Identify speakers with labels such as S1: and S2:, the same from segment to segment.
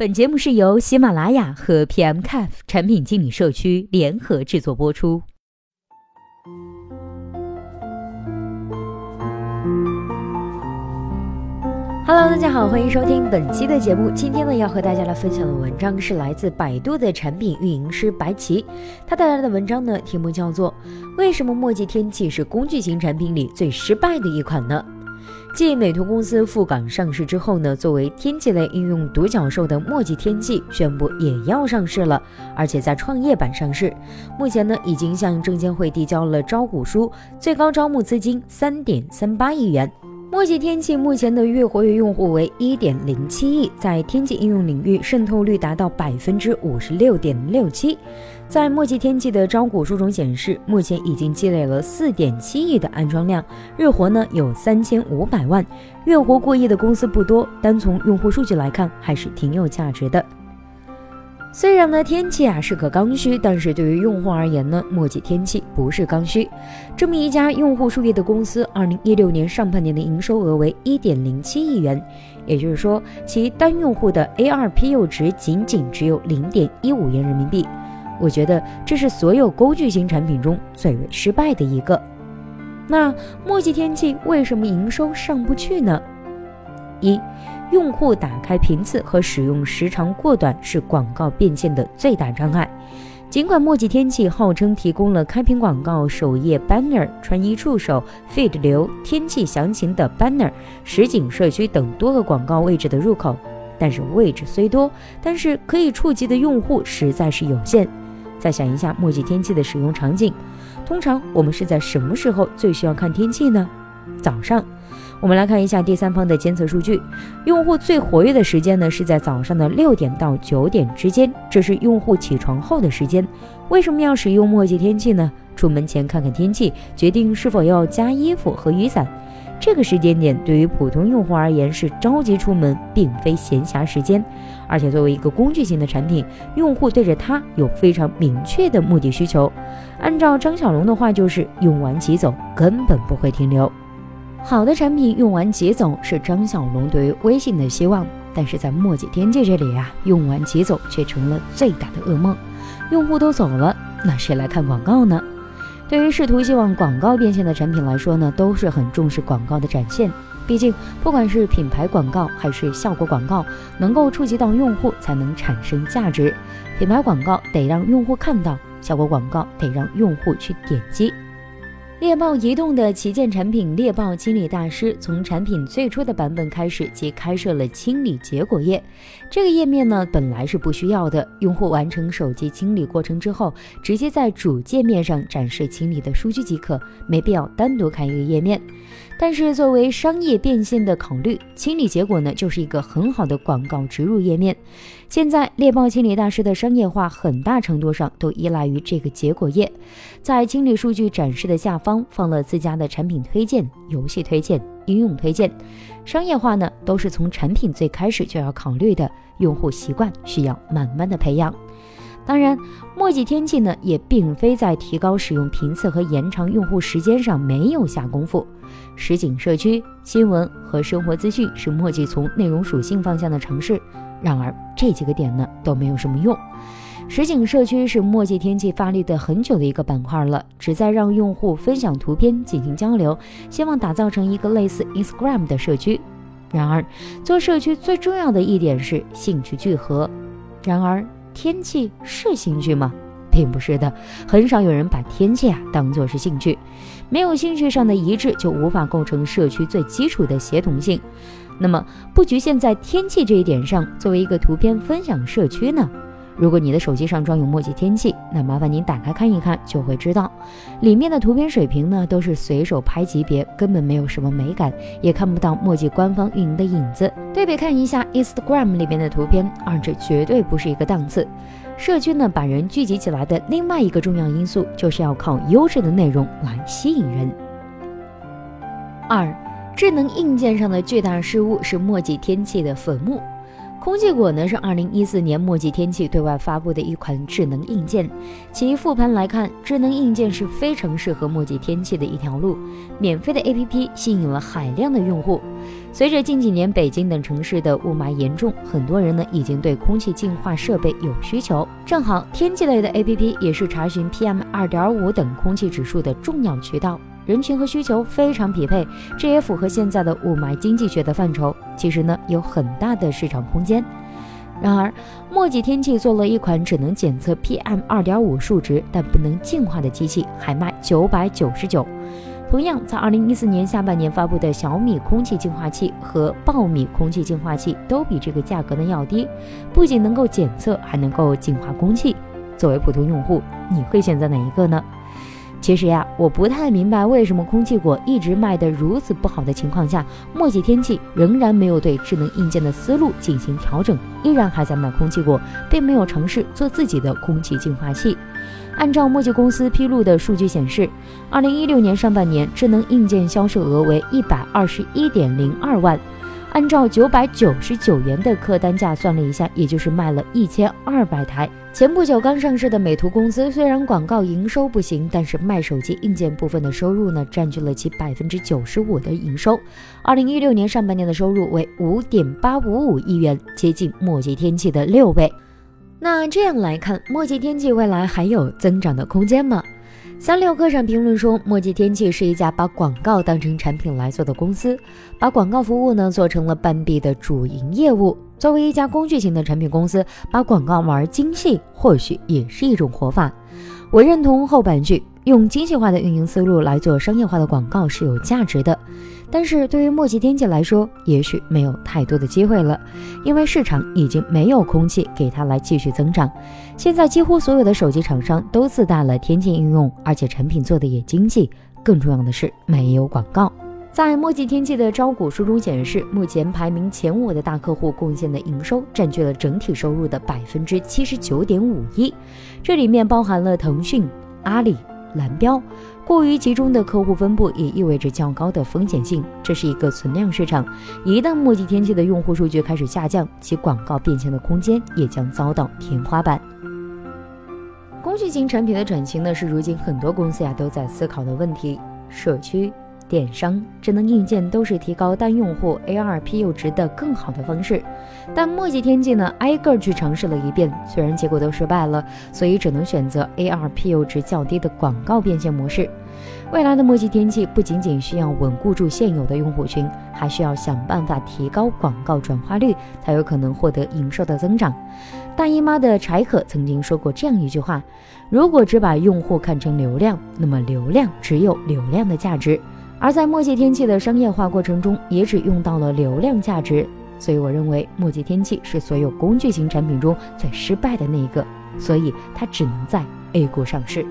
S1: 本节目是由喜马拉雅和 PMCAF 产品经理社区联合制作播出。Hello，大家好，欢迎收听本期的节目。今天呢，要和大家来分享的文章是来自百度的产品运营师白棋，他带来的文章呢，题目叫做《为什么墨迹天气是工具型产品里最失败的一款呢》。继美图公司赴港上市之后呢，作为天气类应用独角兽的墨迹天气宣布也要上市了，而且在创业板上市。目前呢，已经向证监会递交了招股书，最高招募资金三点三八亿元。墨迹天气目前的月活跃用户为一点零七亿，在天气应用领域渗透率达到百分之五十六点六七。在墨迹天气的招股书中显示，目前已经积累了四点七亿的安装量，日活呢有三千五百万，月活过亿的公司不多，单从用户数据来看，还是挺有价值的。虽然呢，天气啊是个刚需，但是对于用户而言呢，墨迹天气不是刚需。这么一家用户数亿的公司，二零一六年上半年的营收额为一点零七亿元，也就是说，其单用户的 ARPU 值仅仅只有零点一五元人民币。我觉得这是所有工具型产品中最为失败的一个。那墨迹天气为什么营收上不去呢？一用户打开频次和使用时长过短是广告变现的最大障碍。尽管墨迹天气号称提供了开屏广告、首页 banner、穿衣助手、feed 流、天气详情的 banner、实景社区等多个广告位置的入口，但是位置虽多，但是可以触及的用户实在是有限。再想一下墨迹天气的使用场景，通常我们是在什么时候最需要看天气呢？早上。我们来看一下第三方的监测数据，用户最活跃的时间呢是在早上的六点到九点之间，这是用户起床后的时间。为什么要使用墨迹天气呢？出门前看看天气，决定是否要加衣服和雨伞。这个时间点对于普通用户而言是着急出门，并非闲暇时间。而且作为一个工具型的产品，用户对着它有非常明确的目的需求。按照张小龙的话，就是用完即走，根本不会停留。好的产品用完即走是张小龙对于微信的希望，但是在墨迹天气这里啊，用完即走却成了最大的噩梦。用户都走了，那谁来看广告呢？对于试图希望广告变现的产品来说呢，都是很重视广告的展现。毕竟，不管是品牌广告还是效果广告，能够触及到用户才能产生价值。品牌广告得让用户看到，效果广告得让用户去点击。猎豹移动的旗舰产品猎豹清理大师，从产品最初的版本开始即开设了清理结果页。这个页面呢，本来是不需要的，用户完成手机清理过程之后，直接在主界面上展示清理的数据即可，没必要单独开一个页面。但是作为商业变现的考虑，清理结果呢，就是一个很好的广告植入页面。现在猎豹清理大师的商业化很大程度上都依赖于这个结果页，在清理数据展示的下方放了自家的产品推荐、游戏推荐、应用推荐。商业化呢，都是从产品最开始就要考虑的，用户习惯需要慢慢的培养。当然，墨迹天气呢，也并非在提高使用频次和延长用户时间上没有下功夫。实景社区、新闻和生活资讯是墨迹从内容属性方向的尝试，然而这几个点呢都没有什么用。实景社区是墨迹天气发力的很久的一个板块了，旨在让用户分享图片进行交流，希望打造成一个类似 Instagram 的社区。然而，做社区最重要的一点是兴趣聚合。然而，天气是兴趣吗？并不是的，很少有人把天气啊当做是兴趣。没有兴趣上的一致，就无法构成社区最基础的协同性。那么，不局限在天气这一点上，作为一个图片分享社区呢？如果你的手机上装有墨迹天气，那麻烦您打开看一看，就会知道，里面的图片水平呢都是随手拍级别，根本没有什么美感，也看不到墨迹官方运营的影子。对比看一下 Instagram 里面的图片，二者绝对不是一个档次。社区呢把人聚集起来的另外一个重要因素，就是要靠优质的内容来吸引人。二，智能硬件上的巨大失误是墨迹天气的坟墓。空气果呢是二零一四年墨迹天气对外发布的一款智能硬件。其复盘来看，智能硬件是非常适合墨迹天气的一条路。免费的 APP 吸引了海量的用户。随着近几年北京等城市的雾霾严重，很多人呢已经对空气净化设备有需求。正好天气类的 APP 也是查询 PM 二点五等空气指数的重要渠道。人群和需求非常匹配，这也符合现在的雾霾经济学的范畴。其实呢，有很大的市场空间。然而，墨迹天气做了一款只能检测 PM 二点五数值，但不能净化的机器，还卖九百九十九。同样，在二零一四年下半年发布的小米空气净化器和爆米空气净化器，都比这个价格呢要低，不仅能够检测，还能够净化空气。作为普通用户，你会选择哪一个呢？其实呀，我不太明白为什么空气果一直卖得如此不好的情况下，墨迹天气仍然没有对智能硬件的思路进行调整，依然还在卖空气果，并没有尝试做自己的空气净化器。按照墨迹公司披露的数据显示，二零一六年上半年智能硬件销售额为一百二十一点零二万。按照九百九十九元的客单价算了一下，也就是卖了一千二百台。前不久刚上市的美图公司，虽然广告营收不行，但是卖手机硬件部分的收入呢，占据了其百分之九十五的营收。二零一六年上半年的收入为五点八五五亿元，接近墨迹天气的六倍。那这样来看，墨迹天气未来还有增长的空间吗？三六课上评论说，墨迹天气是一家把广告当成产品来做的公司，把广告服务呢做成了半壁的主营业务。作为一家工具型的产品公司，把广告玩精细，或许也是一种活法。我认同后半句。用精细化的运营思路来做商业化的广告是有价值的，但是对于墨迹天气来说，也许没有太多的机会了，因为市场已经没有空气给它来继续增长。现在几乎所有的手机厂商都自带了天气应用，而且产品做的也经济，更重要的是没有广告。在墨迹天气的招股书中显示，目前排名前五的大客户贡献的营收占据了整体收入的百分之七十九点五一，这里面包含了腾讯、阿里。蓝标过于集中的客户分布也意味着较高的风险性，这是一个存量市场。一旦墨迹天气的用户数据开始下降，其广告变现的空间也将遭到天花板。工具型产品的转型呢，是如今很多公司呀都在思考的问题。社区。电商、智能硬件都是提高单用户 ARPU 值的更好的方式，但墨迹天气呢，挨个去尝试了一遍，虽然结果都失败了，所以只能选择 ARPU 值较低的广告变现模式。未来的墨迹天气不仅仅需要稳固住现有的用户群，还需要想办法提高广告转化率，才有可能获得营收的增长。大姨妈的柴可曾经说过这样一句话：如果只把用户看成流量，那么流量只有流量的价值。而在墨迹天气的商业化过程中，也只用到了流量价值，所以我认为墨迹天气是所有工具型产品中最失败的那一个，所以它只能在 A 股上市。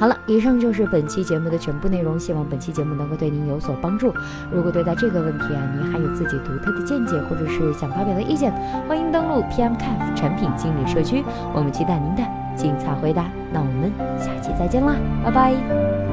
S1: 好了，以上就是本期节目的全部内容，希望本期节目能够对您有所帮助。如果对待这个问题啊，您还有自己独特的见解，或者是想发表的意见，欢迎登录 PMCAF 产品经理社区，我们期待您的精彩回答。那我们下期再见啦，拜拜。